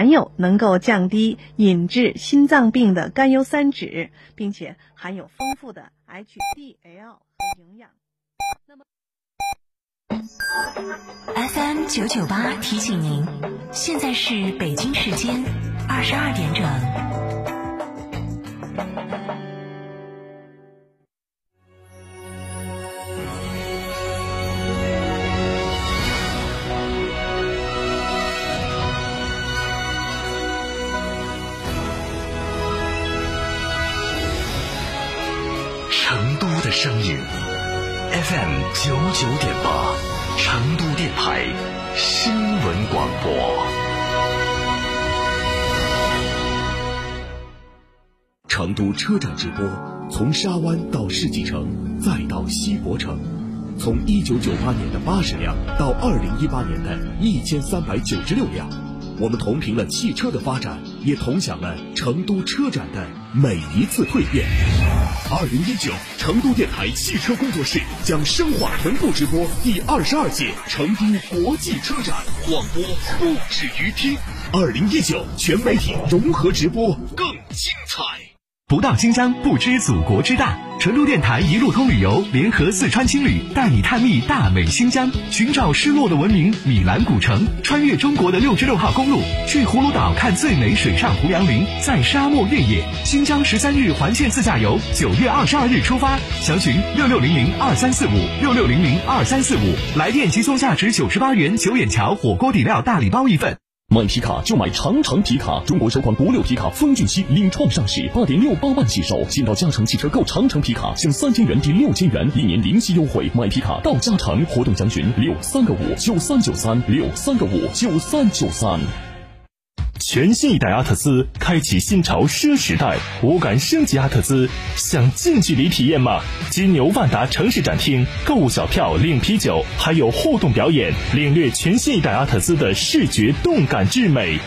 含有能够降低引致心脏病的甘油三酯，并且含有丰富的 HDL 和营养。那么，FM 九九八提醒您，现在是北京时间二十二点整。声音 FM 九九点八，成都电台新闻广播。成都车展直播，从沙湾到世纪城，再到西博城，从一九九八年的八十辆到二零一八年的一千三百九十六辆，我们同频了汽车的发展，也同享了成都车展的每一次蜕变。二零一九成都电台汽车工作室将深化同步直播第二十二届成都国际车展，广播不止于听。二零一九全媒体融合直播更精彩。不到新疆不知祖国之大。成都电台一路通旅游联合四川青旅带你探秘大美新疆，寻找失落的文明米兰古城，穿越中国的六十六号公路，去葫芦岛看最美水上胡杨林，在沙漠越野。新疆十三日环线自驾游，九月二十二日出发，详询六六零零二三四五六六零零二三四五，来电即送价值九十八元九眼桥火锅底料大礼包一份。买皮卡就买长城皮卡，中国首款国六皮卡风骏七领创上市，八点六八万起售，先到嘉诚汽车购长城皮卡，享三千元抵六千元，一年零息优惠。买皮卡到嘉诚，活动详询六三个五九三九三六三个五九三九三。全新一代阿特兹开启新潮奢时代，五感升级阿特兹，想近距离体验吗？金牛万达城市展厅，购物小票领啤酒，还有互动表演，领略全新一代阿特兹的视觉动感之美。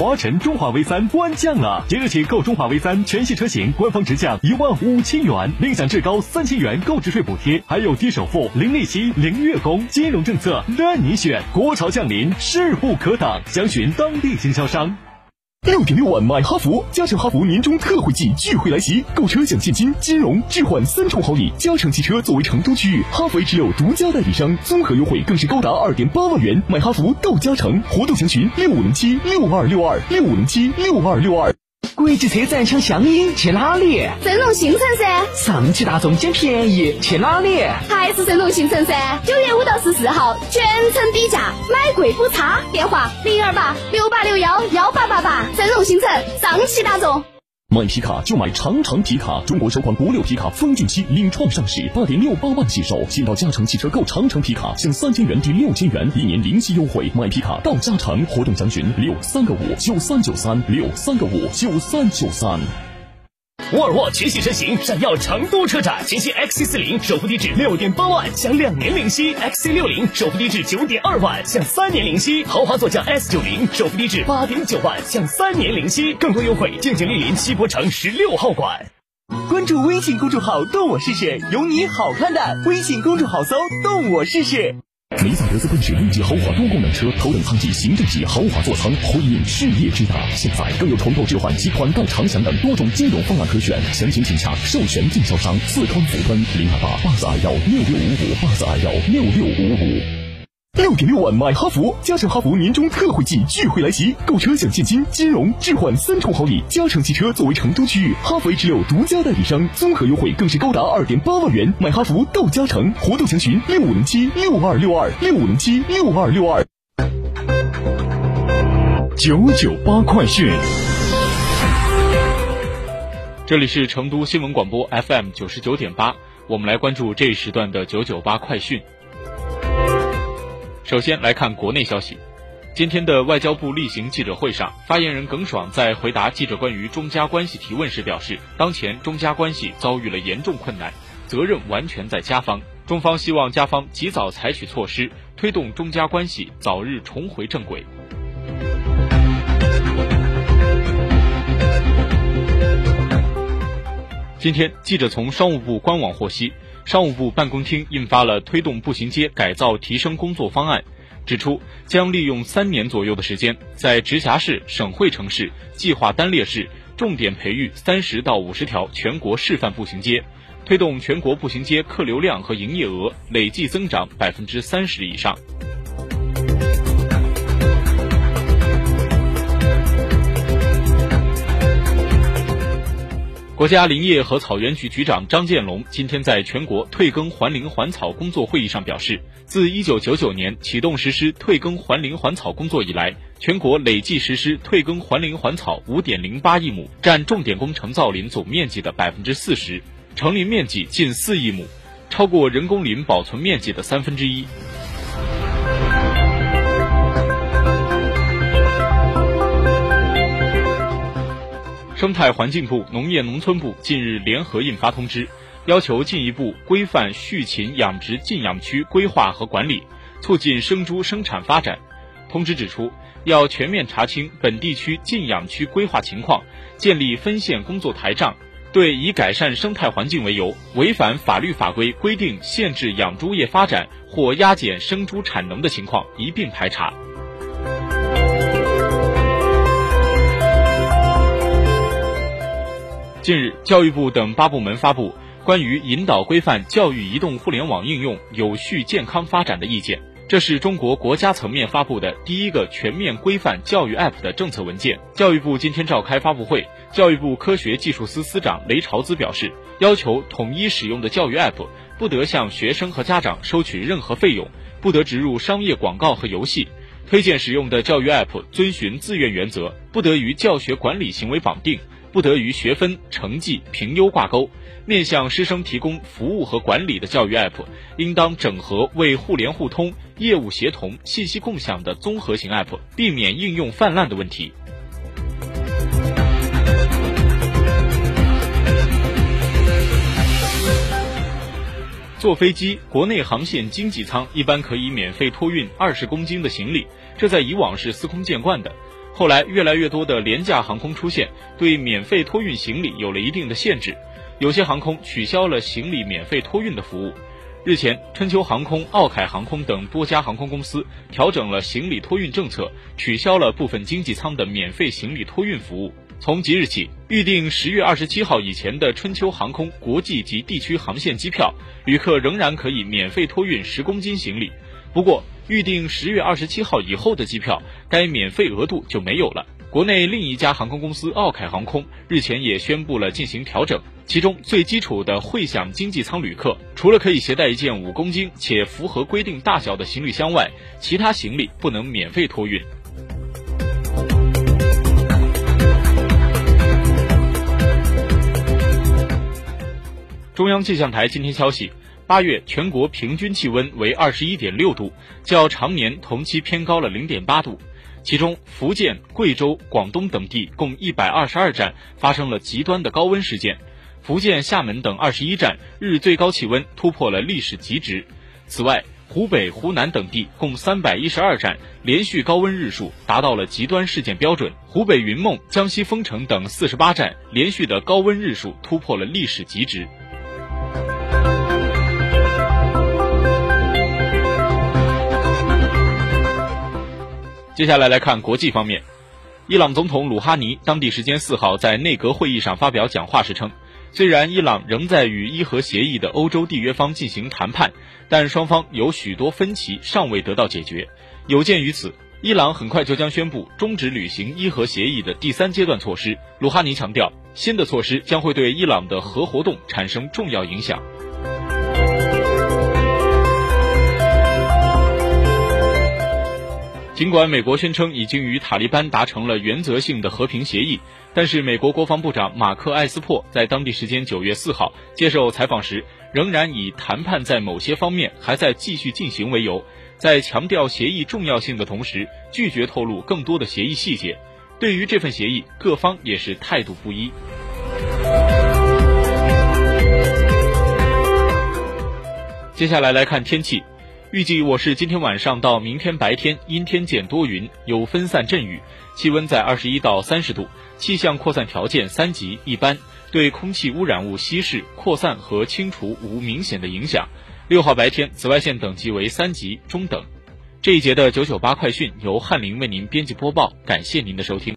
华晨中华 V 三官降了，即日起购中华 V 三全系车型，官方直降一万五千元，另享至高三千元购置税补贴，还有低首付、零利息、零月供，金融政策任你选。国潮降临，势不可挡，详询当地经销商。六点六万买哈弗，加诚哈弗年终特惠季钜惠来袭，购车享现金、金融、置换三重好礼。加诚汽车作为成都区域哈弗 H 六独家代理商，综合优惠更是高达二点八万元。买哈弗到加诚，活动详询六五零七六二六二六五零七六二六二。国际车展抢香烟去哪里？神龙新城噻！上汽大众捡便宜去哪里？还是神龙新城噻！九月五到十四号，全程低价，买贵补差。电话：零二八六八六幺幺八八八。神龙新城，上汽大众。买皮卡就买长城皮卡，中国首款国六皮卡风骏七领创上市，八点六八万起售，先到嘉诚汽车购长城皮卡，享三千元抵六千元，一年零息优惠。买皮卡到嘉诚，活动详询六三个五九三九三六三个五九三九三。沃尔沃全系车型闪耀成都车展，全新 XC 四零首付低至六点八万，享两年零息；XC 六零首付低至九点二万，享三年零息；豪华座驾 S 九零首付低至八点九万，享三年零息。更多优惠，敬请莅临西博城十六号馆。关注微信公众号“动我试试”，有你好看的。微信公众号搜“动我试试”。梅赛德斯奔驰 E 级豪华多功能车，头等舱级行政级豪华座舱，婚姻事业之大。现在更有重构置换及款待长享等多种金融方案可选，详情请洽授权经销商四川福奔零二八八四二幺六六五五八四二幺六六五五。六点六万买哈弗，嘉诚哈弗年终特惠季聚会来袭，购车享现金、金融、置换三重好礼。嘉诚汽车作为成都区域哈弗 H 六独家代理商，综合优惠更是高达二点八万元。买哈弗到嘉诚，活动详询六五零七六二六二六五零七六二六二。九九八快讯，这里是成都新闻广播 FM 九十九点八，我们来关注这一时段的九九八快讯。首先来看国内消息，今天的外交部例行记者会上，发言人耿爽在回答记者关于中加关系提问时表示，当前中加关系遭遇了严重困难，责任完全在加方，中方希望加方及早采取措施，推动中加关系早日重回正轨。今天，记者从商务部官网获悉。商务部办公厅印发了推动步行街改造提升工作方案，指出将利用三年左右的时间，在直辖市、省会城市计划单列市重点培育三十到五十条全国示范步行街，推动全国步行街客流量和营业额累计增长百分之三十以上。国家林业和草原局局长张建龙今天在全国退耕还林还草工作会议上表示，自1999年启动实施退耕还林还草工作以来，全国累计实施退耕还林还草5.08亿亩，占重点工程造林总面积的40%，成林面积近4亿亩，超过人工林保存面积的三分之一。生态环境部、农业农村部近日联合印发通知，要求进一步规范畜禽养殖禁养区规划和管理，促进生猪生产发展。通知指出，要全面查清本地区禁养区规划情况，建立分线工作台账，对以改善生态环境为由，违反法律法规规定限制养猪业发展或压减生猪产能的情况一并排查。近日，教育部等八部门发布关于引导规范教育移动互联网应用有序健康发展的意见。这是中国国家层面发布的第一个全面规范教育 App 的政策文件。教育部今天召开发布会，教育部科学技术司司长雷朝滋表示，要求统一使用的教育 App 不得向学生和家长收取任何费用，不得植入商业广告和游戏。推荐使用的教育 App 遵循自愿原则，不得与教学管理行为绑定。不得与学分、成绩、评优挂钩。面向师生提供服务和管理的教育 App，应当整合为互联互通、业务协同、信息共享的综合型 App，避免应用泛滥的问题。坐飞机，国内航线经济舱一般可以免费托运二十公斤的行李，这在以往是司空见惯的。后来，越来越多的廉价航空出现，对免费托运行李有了一定的限制。有些航空取消了行李免费托运的服务。日前，春秋航空、奥凯航空等多家航空公司调整了行李托运政策，取消了部分经济舱的免费行李托运服务。从即日起，预定十月二十七号以前的春秋航空国际及地区航线机票，旅客仍然可以免费托运十公斤行李。不过，预定十月二十七号以后的机票，该免费额度就没有了。国内另一家航空公司奥凯航空日前也宣布了进行调整，其中最基础的会享经济舱旅客，除了可以携带一件五公斤且符合规定大小的行李箱外，其他行李不能免费托运。中央气象台今天消息。八月全国平均气温为二十一点六度，较常年同期偏高了零点八度。其中，福建、贵州、广东等地共一百二十二站发生了极端的高温事件。福建厦门等二十一站日最高气温突破了历史极值。此外，湖北、湖南等地共三百一十二站连续高温日数达到了极端事件标准。湖北云梦、江西丰城等四十八站连续的高温日数突破了历史极值。接下来来看国际方面，伊朗总统鲁哈尼当地时间四号在内阁会议上发表讲话时称，虽然伊朗仍在与伊核协议的欧洲缔约方进行谈判，但双方有许多分歧尚未得到解决。有鉴于此，伊朗很快就将宣布终止履行伊核协议的第三阶段措施。鲁哈尼强调，新的措施将会对伊朗的核活动产生重要影响。尽管美国宣称已经与塔利班达成了原则性的和平协议，但是美国国防部长马克·艾斯珀在当地时间九月四号接受采访时，仍然以谈判在某些方面还在继续进行为由，在强调协议重要性的同时，拒绝透露更多的协议细节。对于这份协议，各方也是态度不一。接下来来看天气。预计我市今天晚上到明天白天阴天见多云，有分散阵雨，气温在二十一到三十度，气象扩散条件三级一般，对空气污染物稀释、扩散和清除无明显的影响。六号白天紫外线等级为三级中等。这一节的九九八快讯由翰林为您编辑播报，感谢您的收听。